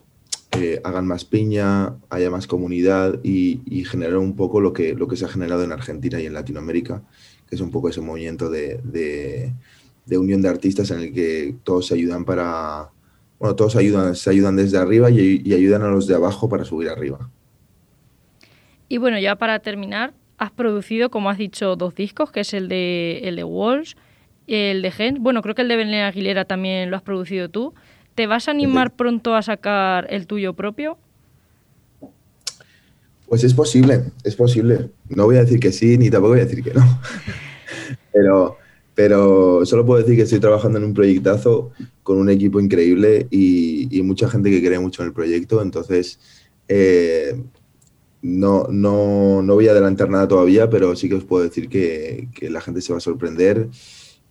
eh, hagan más piña, haya más comunidad y, y generar un poco lo que, lo que se ha generado en Argentina y en Latinoamérica, que es un poco ese movimiento de, de- unión de artistas en el que todos se ayudan para, bueno, todos ayudan, se ayudan desde arriba y ayudan a los de abajo para subir arriba. Y bueno, ya para terminar, has producido, como has dicho, dos discos, que es el de, el de Walsh, el de Gens. Bueno, creo que el de Belén Aguilera también lo has producido tú. ¿Te vas a animar pronto a sacar el tuyo propio? Pues es posible, es posible. No voy a decir que sí, ni tampoco voy a decir que no. <laughs> Pero, pero solo puedo decir que estoy trabajando en un proyectazo con un equipo increíble y, y mucha gente que cree mucho en el proyecto. Entonces, eh, no, no, no voy a adelantar nada todavía, pero sí que os puedo decir que, que la gente se va a sorprender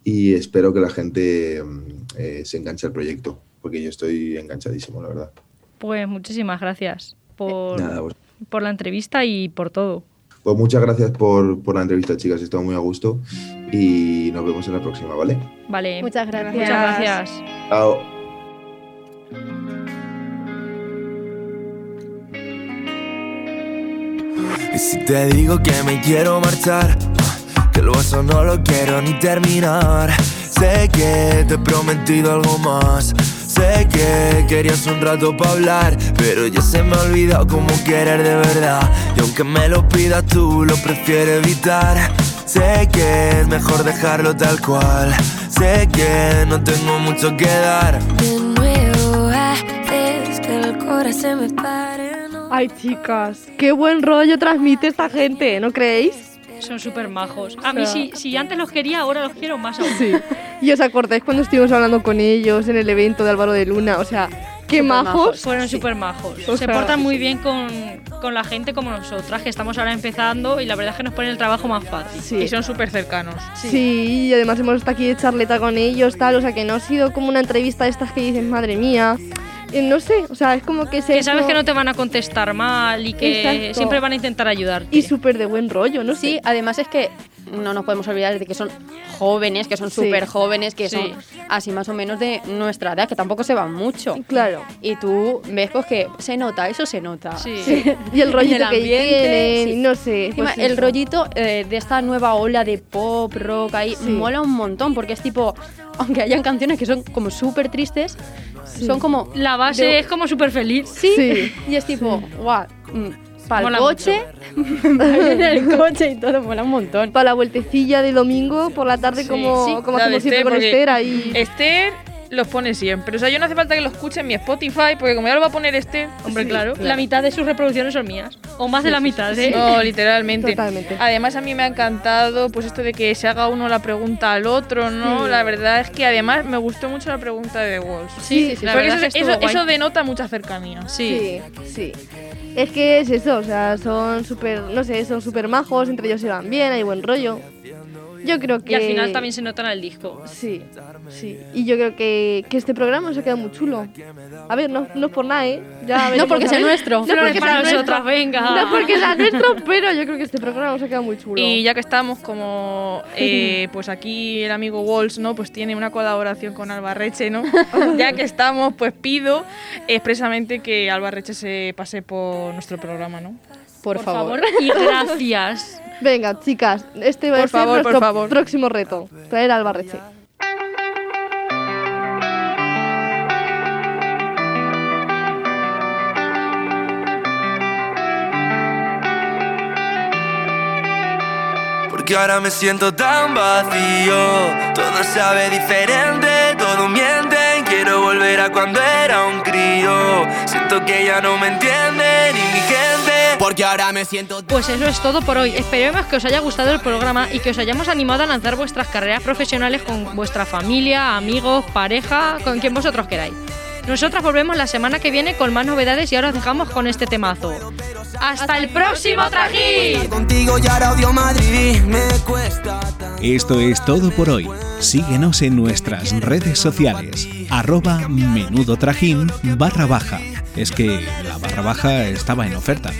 y espero que la gente mm, eh, se enganche al proyecto, porque yo estoy enganchadísimo, la verdad. Pues muchísimas gracias por, Nada, pues- por la entrevista y por todo. Pues muchas gracias por, por la entrevista, chicas. He estado muy a gusto y nos vemos en la próxima, ¿vale? Vale. Muchas gracias. Muchas gracias. Chao. Y si te digo que me quiero marchar, que el vaso no lo quiero ni terminar. Sé que te he prometido algo más. Sé que querías un rato para hablar, pero ya se me ha olvidado cómo querer de verdad. Y aunque me lo pidas tú, lo prefiero evitar. Sé que es mejor dejarlo tal cual. Sé que no tengo mucho que dar. De nuevo haces que el corazón me pare. Ay, chicas, qué buen rollo transmite esta gente, ¿no creéis? Son súper majos. A mí, O sea- si, si antes los quería, ahora los quiero más aún. Sí. ¿Y os acordáis cuando estuvimos hablando con ellos en el evento de Álvaro de Luna? O sea, qué majos. majos. Fueron súper majos. O Se sea- portan muy bien con, con la gente como nosotras, que estamos ahora empezando y la verdad es que nos ponen el trabajo más fácil. Sí. Y son súper cercanos. Sí. y además hemos estado aquí de charleta con ellos, tal, o sea que no ha sido como una entrevista de estas que dices, madre mía. Eh, no sé, o sea, es como que se. Que sabes que no te van a contestar mal y que Exacto. siempre van a intentar ayudarte. Y súper de buen rollo, ¿no? Sí, sé. además es que no nos podemos olvidar de que son jóvenes, que son Sí. súper jóvenes, que Sí. son así más o menos de nuestra edad, que tampoco se van mucho. Claro. Y tú ves pues que se nota, eso se nota. Sí. Y el rollito el que ambiente, tienen, sí. no sé. Encima, pues el eso. rollito eh, de esta nueva ola de pop, rock ahí, Sí. mola un montón, porque es tipo, aunque hayan canciones que son como súper tristes, Sí. son como... La base de- es como súper feliz. Sí, Sí. y es tipo, guau, para el coche, en <laughs> el coche y todo, mola un montón. Para la vueltecilla de domingo por la tarde, Sí, como, sí, como hacemos siempre con Esther ahí. Esther los pone siempre. O sea, yo no hace falta que lo escuche en mi Spotify, porque como ya lo va a poner este, Hombre, claro, la mitad de sus reproducciones son mías. O más de la mitad, ¿eh? No, literalmente. Totalmente. Además, a mí me ha encantado pues esto de que se haga uno la pregunta al otro, ¿no? La verdad es que además me gustó mucho la pregunta de The Walls. Sí, sí, sí, la Porque verdad eso, es que eso- denota mucha cercanía. Sí. Sí, sí. Es que es eso, o sea, son súper, no sé, son súper majos, entre ellos se van bien, hay buen rollo. Yo creo que... Y al final también se nota en el disco. Sí, sí. Y yo creo que, que este programa se ha quedado muy chulo. A ver, no, no es por nada, ¿eh? Ya <laughs> No porque a sea nuestro. No porque para nosotras, venga. No porque sea nuestro, pero yo creo que este programa se ha quedado muy chulo. Y ya que estamos como eh, pues aquí el amigo Walls, ¿no? Pues tiene una colaboración con Albarreche, ¿no? <laughs> ya que estamos, pues pido expresamente que Albarreche se pase por nuestro programa, ¿no? Por, Por favor. favor <laughs> y <laughs> gracias. Venga, chicas, este va a Por ser favor, por nuestro favor. próximo reto. Traer al Barreche. Porque ahora me siento tan vacío. Todo sabe diferente, todo mienten. Quiero volver a cuando era un crío. Siento que ya no me entiende ni mi gente. Porque ahora me siento Pues eso es todo por hoy. Esperemos que os haya gustado el programa y que os hayamos animado a lanzar vuestras carreras profesionales con vuestra familia, amigos, pareja, con quien vosotros queráis. Nosotras volvemos la semana que viene con más novedades y ahora os dejamos con este temazo. ¡Hasta el próximo trajín! contigo y ahora odio Madrid. Me cuesta tanto. Esto es todo por hoy. Síguenos en nuestras redes sociales. Arroba menudo trajín barra baja. Es que la barra baja estaba en oferta.